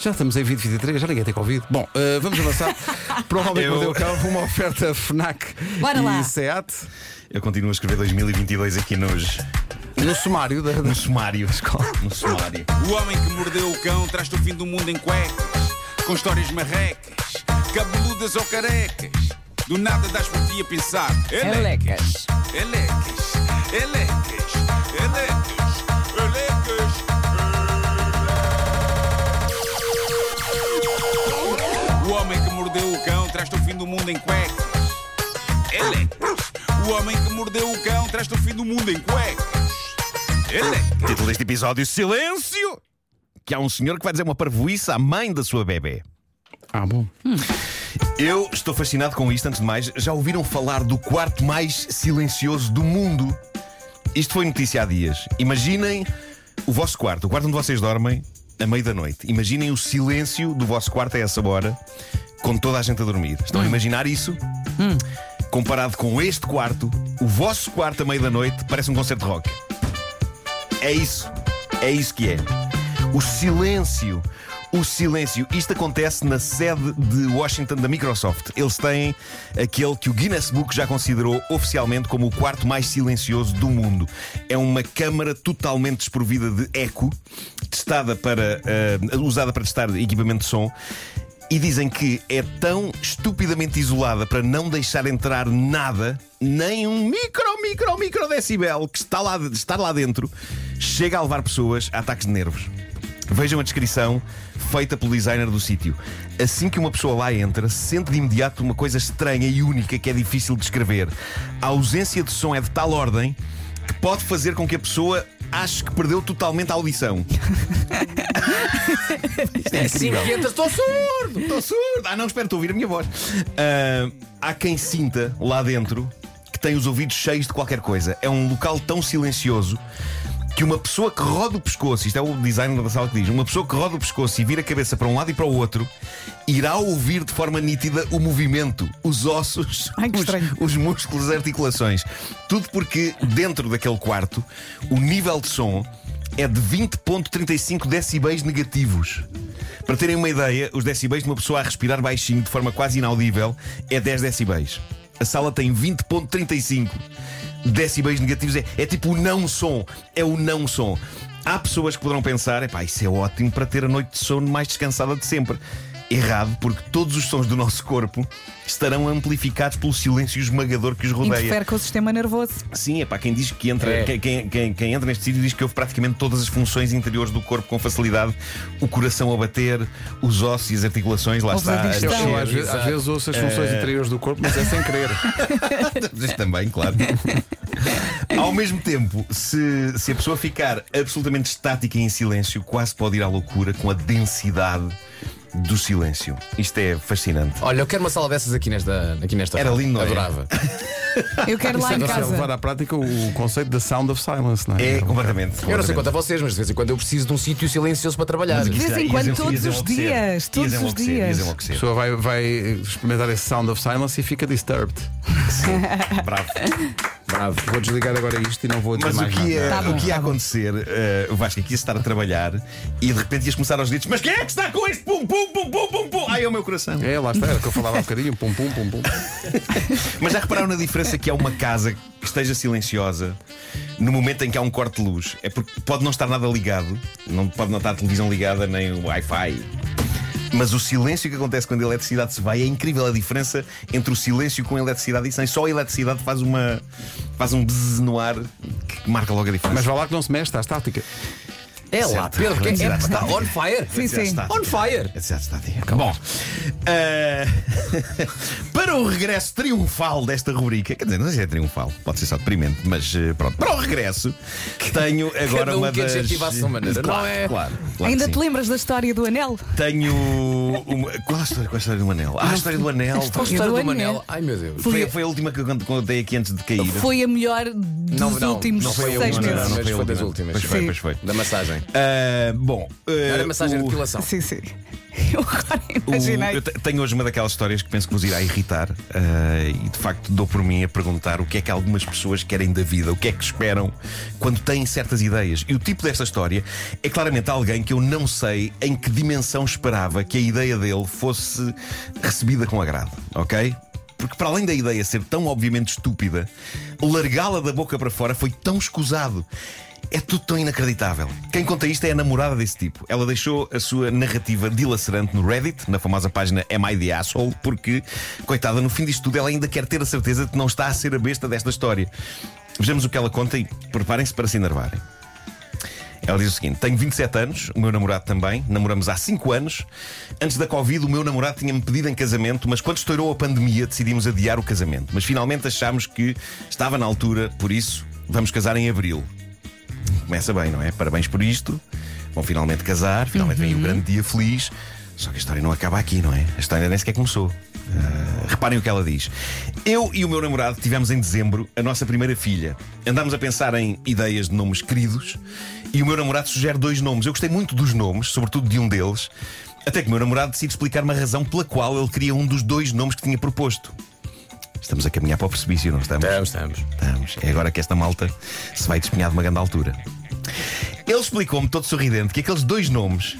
Já estamos em 2023, já ninguém tem Covid. Bom, eh, vamos avançar para o Homem que Eu- Mordeu o Cão, uma oferta FNAC Bora e lá. SEAT Eu continuo a escrever 2022 aqui nos, no sumário da, no sumário. No sumário. O homem que mordeu o cão traz-te o fim do mundo em cuecas, com histórias marrecas, cabeludas ou carecas. Do nada das por ti a pensar. Elecas, elecas, mundo em cuecas. Elecas. O homem que mordeu o cão traz-te o fim do mundo em cuecas. Elecas. Título deste episódio: Silêncio! Que há um senhor que vai dizer uma parvoíça à mãe da sua bebê. Ah, bom. Eu estou fascinado com isto, antes de mais. Já ouviram falar do quarto mais silencioso do mundo? Isto foi notícia há dias. Imaginem o vosso quarto, o quarto onde vocês dormem, a meio da noite. Imaginem o silêncio do vosso quarto a essa hora, com toda a gente a dormir. Estão a imaginar isso? Comparado com este quarto, o vosso quarto a meio da noite parece um concerto de rock. É isso. É isso que é. O silêncio. O silêncio. Isto acontece na sede de Washington da Microsoft. Eles têm aquele que o Guinness Book já considerou oficialmente como o quarto mais silencioso do mundo. É uma câmara totalmente desprovida de eco, testada para, eh, usada para testar equipamento de som. E dizem que é tão estupidamente isolada para não deixar entrar nada, nem um micro, micro, micro decibel que está lá, estar lá dentro, chega a levar pessoas a ataques de nervos. Vejam a descrição feita pelo designer do sítio. Assim que uma pessoa lá entra, sente de imediato uma coisa estranha e única que é difícil de descrever. A ausência de som é de tal ordem que pode fazer com que a pessoa ache que perdeu totalmente a audição. Isto é Assim que entras, estou surdo! Estou surdo! Ah, não, espera, estou a ouvir a minha voz. Ah, há quem sinta lá dentro que tem os ouvidos cheios de qualquer coisa. É um local tão silencioso que uma pessoa que roda o pescoço, isto é o designer da sala que diz, uma pessoa que roda o pescoço e vira a cabeça para um lado e para o outro, irá ouvir de forma nítida o movimento, os ossos, Ai, os, os músculos, as articulações. Tudo porque dentro daquele quarto o nível de som é de 20.35 decibéis negativos. Para terem uma ideia, os decibéis de uma pessoa a respirar baixinho, de forma quase inaudível, é 10 decibéis. A sala tem 20.35 decibéis negativos. É, é tipo o não som. É o não som. Há pessoas que poderão pensar: epá, isso é ótimo para ter a noite de sono mais descansada de sempre. Errado, porque todos os sons do nosso corpo estarão amplificados pelo silêncio esmagador que os rodeia. Interfere com o sistema nervoso. Sim, é para quem diz que entra, É. quem, quem- quem- entra neste sítio diz que ouve praticamente todas as funções interiores do corpo com facilidade, o coração a bater, os ossos e as articulações, lá Ouve está. a. Eu, às, vezes, às vezes ouço as funções interiores do corpo, mas é sem querer. Mas também, claro. Ao mesmo tempo, se, se a pessoa ficar absolutamente estática e em silêncio, quase pode ir à loucura com a densidade do silêncio. Isto é fascinante. Olha, eu quero uma sala dessas aqui nesta. Aqui nesta Era lindo, não é? Adorava. Eu quero lá em Isso é levar casa. à prática o conceito da sound of silence, não é? É completamente. Eu não sei quanto a vocês, mas de vez em quando eu preciso de um sítio silencioso para trabalhar. De vez em ias- quando, ias todos os enlouquecer. dias, Ias todos os enlouquecer, dias. ias A enlouquecer. pessoa vai, vai experimentar esse sound of silence e fica disturbed. Bravo. Bravo. Vou desligar agora isto e não vou dizer Mas o mais que nada. ia, Tá bom, o que ia tá acontecer, eh, o Vasco, é que ia estar a trabalhar e de repente ias começar aos gritos: Mas quem é que está com este pum, pum, pum, pum, pum, pum? Ai, é o meu coração. É, lá está, era o que eu falava há bocadinho, pum pum pum pum. Mas já repararam na diferença que é uma casa que esteja silenciosa no momento em que há um corte de luz? É porque pode não estar nada ligado, não pode não estar a televisão ligada nem o Wi-Fi. Mas o silêncio que acontece quando a eletricidade se vai é incrível a diferença entre o silêncio com a eletricidade e sem. Só a eletricidade faz uma. faz um bzz no ar que marca logo a diferença. Mas vá lá que não se mexe, está estática. É lá, Certo. Pedro, que é, Já está. on fire. Sim, sim. está. On fire. Já está a ter. Bom, eh, para o regresso triunfal desta rubrica, quer dizer, não sei se é triunfal, pode ser só deprimente, mas eh, pronto, para o regresso, tenho agora Cada um uma que das. maneira, claro, não é? Claro, claro Ainda te sim. lembras da história do anel? Tenho. Uma... Qual, a história, qual a história do anel? Ah, a história do anel. Qual a História história do do anel. Ai meu Deus. Foi, foi a última que eu cont- contei aqui antes de cair. Foi a melhor dos Não, não, últimos não foi a seis última, meses. não, foi a foi das última. últimas. Pois foi, Sim. pois foi. Da massagem. Ah, bom, ah, Era massagem de o- depilação. Sim, sim. Eu agora O- imaginei. eu te- tenho hoje uma daquelas histórias que penso que vos irá irritar ah, e de facto dou por mim a perguntar o que é que algumas pessoas querem da vida, o que é que esperam quando têm certas ideias. E o tipo desta história é claramente alguém que eu não sei em que dimensão esperava que a ideia dele fosse recebida com agrado, ok? Porque para além da ideia ser tão obviamente estúpida, largá-la da boca para fora foi tão escusado. É tudo tão inacreditável. Quem conta isto é a namorada desse tipo. Ela deixou a sua narrativa dilacerante no Reddit, na famosa página Am I the Asshole, porque, coitada, no fim disto tudo, ela ainda quer ter a certeza de que não está a ser a besta desta história. Vejamos o que ela conta e preparem-se para se enervarem. Ela diz o seguinte: Tenho 27 anos, o meu namorado também, namoramos há 5 anos. Antes da Covid, o meu namorado tinha-me pedido em casamento, mas quando estourou a pandemia, decidimos adiar o casamento. Mas finalmente achámos que estava na altura, por isso, vamos casar em abril. Começa bem, não é? Parabéns por isto. Vão finalmente casar, finalmente vem o grande dia feliz. Só que a história não acaba aqui, não é? A história nem sequer começou. Ah, reparem o que ela diz. Eu e o meu namorado tivemos em dezembro a nossa primeira filha. Andámos a pensar em ideias de nomes queridos e o meu namorado sugere dois nomes. Eu gostei muito dos nomes, sobretudo de um deles, até que o meu namorado decide explicar-me a razão pela qual ele queria um dos dois nomes que tinha proposto. Estamos a caminhar para o precipício, não estamos? Estamos, estamos. Estamos. É agora que esta malta se vai despenhar de uma grande altura. Ele explicou-me, todo sorridente, que aqueles dois nomes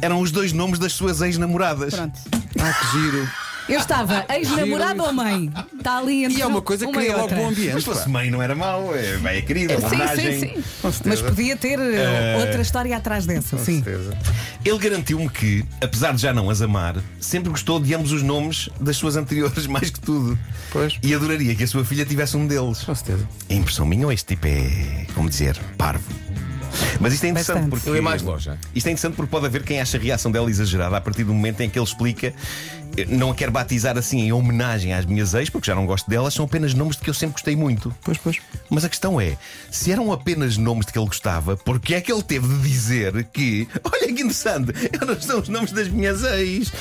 eram os dois nomes das suas ex-namoradas. Pronto. Ah, que giro. Eu estava ex-namorado ou mãe? Está ali entre E é uma coisa que cria logo outra. bom ambiente. Mas se fosse pá. mãe não era mau, é, é querida, Sim, homenagem. sim, sim. Com certeza. Mas podia ter uh, outra história atrás dessa, Com sim. certeza. Ele garantiu-me que, apesar de já não as amar, sempre gostou de ambos os nomes das suas anteriores mais que tudo. Pois. E adoraria que a sua filha tivesse um deles. Com certeza. É impressão minha ou este tipo é, como dizer, parvo? Mas isto é interessante Bastante. porque. Eu ia mais longe, é? Isto é interessante porque pode haver quem acha a reação dela exagerada a partir do momento em que ele explica. "Eu Não a quero batizar assim em homenagem às minhas ex, porque já não gosto delas, são apenas nomes de que eu sempre gostei muito. Pois, pois. Mas a questão é: se eram apenas nomes de que ele gostava, porque é que ele teve de dizer que, olha que interessante, não são os nomes das minhas ex?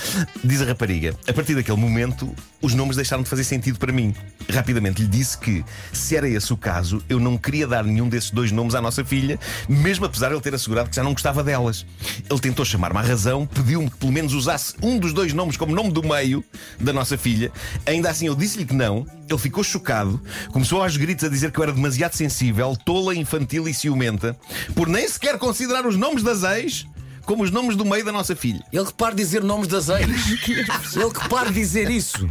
Diz a rapariga. A partir daquele momento, os nomes deixaram de fazer sentido para mim. Rapidamente lhe disse que, se era esse o caso, eu não queria dar nenhum desses dois nomes à nossa filha, mesmo apesar de ele ter assegurado que já não gostava delas. Ele tentou chamar-me à razão, pediu-me que pelo menos usasse um dos dois nomes como nome do meio da nossa filha. Ainda assim, eu disse-lhe que não. Ele ficou chocado, começou aos gritos a dizer que eu era demasiado sensível, tola, infantil e ciumenta, por nem sequer considerar os nomes das ex como os nomes do meio da nossa filha. Ele que para de dizer nomes das ex. Ele que para dizer isso.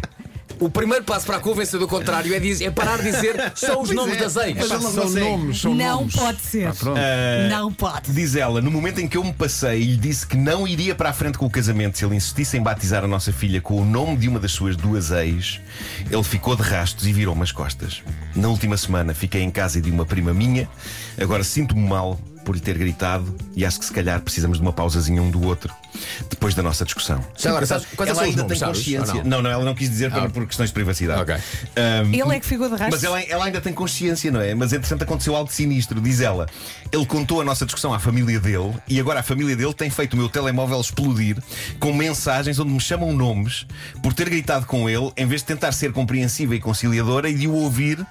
O primeiro passo para a convencer do contrário é, dizer, é parar de dizer só os Pois nomes é. das ex. Mas são nomes, são Não nomes. pode ser. Ah, pronto. Não pode. Diz ela, no momento em que eu me passei e lhe disse que não iria para a frente com o casamento se ele insistisse em batizar a nossa filha com o nome de uma das suas duas ex, ele ficou de rastos e virou-me as costas. Na última semana fiquei em casa de uma prima minha, agora sinto-me mal por lhe ter gritado e acho que se calhar precisamos de uma pausazinha um do outro depois da nossa discussão. Já agora, sabes, quais ela ainda tem sabes? consciência. Não? não? não, ela não quis dizer por, Ah. por questões de privacidade. Ok. Ahm, Ele é que ficou de rastro. mas ela, ela ainda tem consciência, não é? Mas entretanto aconteceu algo sinistro, diz ela. Ele contou a nossa discussão à família dele e agora a família dele tem feito o meu telemóvel explodir com mensagens onde me chamam nomes por ter gritado com ele em vez de tentar ser compreensiva e conciliadora e de o ouvir,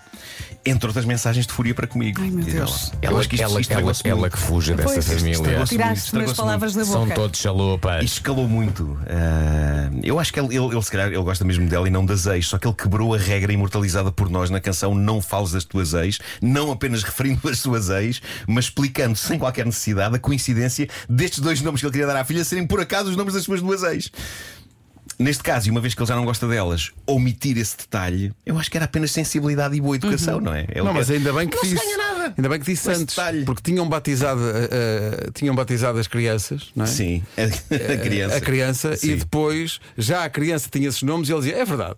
entre outras mensagens de fúria para comigo. Ai, meu Deus. Ela. Ela, que ela, ela, que fuja dessa Pois, família. as estragou-se palavras da São boca. todos chalupas. Isto escalou muito. Ah, eu acho que ele, ele, ele, se calhar, ele gosta mesmo dela e não das ex, só que ele quebrou a regra imortalizada por nós na canção Não Fales das Tuas Ex, não apenas referindo as suas ex, mas explicando sem qualquer necessidade a coincidência destes dois nomes que ele queria dar à filha serem por acaso os nomes das suas duas ex. Neste caso, e uma vez que ele já não gosta delas, omitir esse detalhe, eu acho que era apenas sensibilidade e boa educação, não é? Ele Não, mas ainda bem que não se disse. ganha nada. Ainda bem que disse antes. detalhe. Porque tinham batizado, eh, eh, tinham batizado as crianças, não é? Sim, a, a criança. A criança, Sim. e depois já a criança tinha esses nomes e ele dizia: É verdade.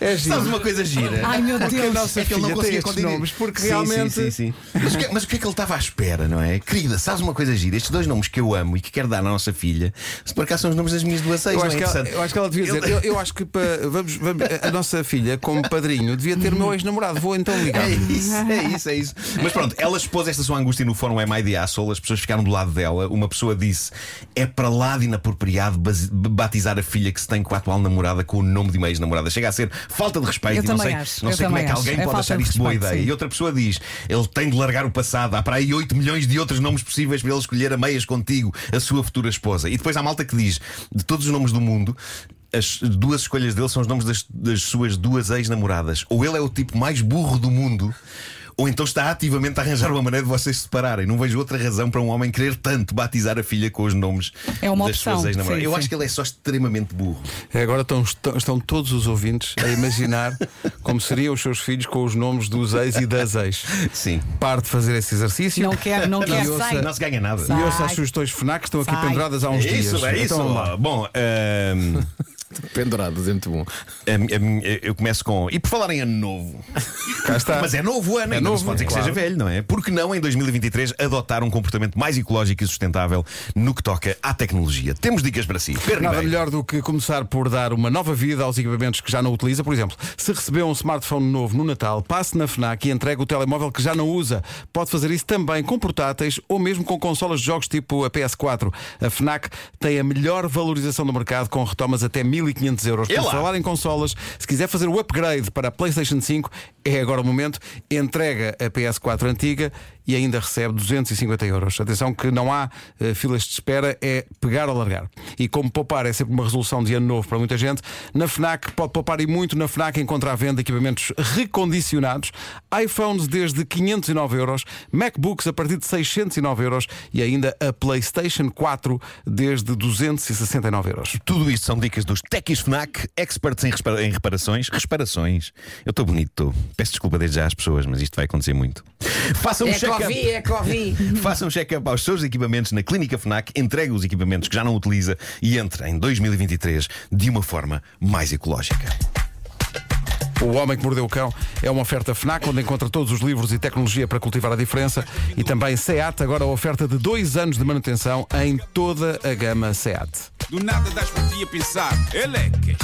É giro. Sabes uma coisa gira? Ai meu Porque a Deus. nossa É que ele não conseguia conter- nomes, porque Sim, realmente. sim, sim, sim. Mas, o que, mas o que é que ele estava à espera, não é? Querida, sabes uma coisa gira? Estes dois nomes que eu amo e que quero dar à nossa filha, se por acaso são os nomes das minhas duas ex, Eu acho, é que ela, interessante? eu acho que ela devia devia dizer, eu, eu acho que pa- vamos, vamos- a nossa filha, como padrinho, devia ter o meu ex-namorado. Vou então ligar. É isso, é isso, é isso. Mas pronto, ela expôs esta sua angústia no fórum MID Assol, as pessoas ficaram do lado dela. Uma pessoa disse: é para lá de inapropriado batizar a filha que se tem com a atual namorada com o nome de uma ex-namorada. Chega a ser falta de respeito Eu e não sei, acho, não sei como é que alguém acho. É pode achar isto boa ideia. sim. E outra pessoa diz: ele tem de largar o passado. Há para aí 8 milhões de outros nomes possíveis para ele escolher a meias contigo, a sua futura esposa. E depois há malta que diz: de todos os nomes do mundo. As duas escolhas dele são os nomes das, das suas duas ex-namoradas. Ou ele é o tipo mais burro do mundo, ou então está ativamente a arranjar uma maneira de vocês se separarem. Não vejo outra razão para um homem querer tanto batizar a filha com os nomes É uma das opção, suas ex-namoradas. Eu sim. acho que ele é só extremamente burro. Agora estão, estão, estão todos os ouvintes a imaginar como seriam os seus filhos com os nomes dos ex e das ex. Sim. Pare de fazer esse exercício. Não quer, não quer, ouça-. Não se ganha nada. E ouça as Sai. sugestões FNAC que estão aqui Sai. penduradas há uns É dias. isso, é isso. Então, vá. Bom, ahm, Pendurado, dentro bom. a- a- eu começo com. E por falar em ano novo. cá está. Mas é novo ano, É ainda não novo, pode dizer que seja velho, não é? Porque não, em 2023, adotar um comportamento mais ecológico e sustentável no que toca à tecnologia. Temos dicas para si. Pedro Nada Ribeiro. melhor do que começar por dar uma nova vida aos equipamentos que já não utiliza. Por exemplo, se recebeu um smartphone novo no Natal, passe na FNAC e entregue o telemóvel que já não usa. Pode fazer isso também com portáteis ou mesmo com consolas de jogos tipo a PS4. A FNAC tem a melhor valorização do mercado com retomas até 1500 euros. Por falar em consolas, se quiser fazer o upgrade para a PlayStation 5, é agora o momento. Entrega a PS4 antiga e ainda recebe 250 euros. Atenção que não há eh, filas de espera, é pegar ou largar. E como poupar é sempre uma resolução de ano novo para muita gente, na FNAC pode poupar e muito. Na FNAC encontra à venda equipamentos recondicionados, iPhones desde 509 euros, MacBooks a partir de 609 euros e ainda a PlayStation 4 desde 269 euros. Tudo isto são dicas dos Techies FNAC, experts em, repara- em reparações. Reparações. Eu estou bonito, estou. Peço desculpa desde já às pessoas, mas isto vai acontecer muito. Façam um check-up. é Covid. Façam um check-up aos seus equipamentos na Clínica FNAC, entregue os equipamentos que já não utiliza e entre em 2023 de uma forma mais ecológica. O Homem que Mordeu o Cão é uma oferta FNAC, onde encontra todos os livros e tecnologia para cultivar a diferença. E também SEAT, agora a oferta de dois anos de manutenção em toda a gama SEAT. Do nada das por ti a pensar. Elecas,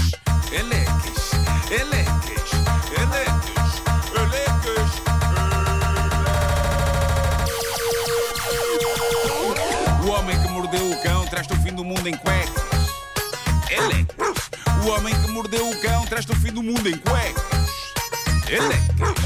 elecas, elecas, elecas, elecas. O homem que mordeu o cão traz-te o fim do mundo em cuecas. Elecas. O homem que mordeu o cão traz-te o fim do mundo em cuecas. Elecas.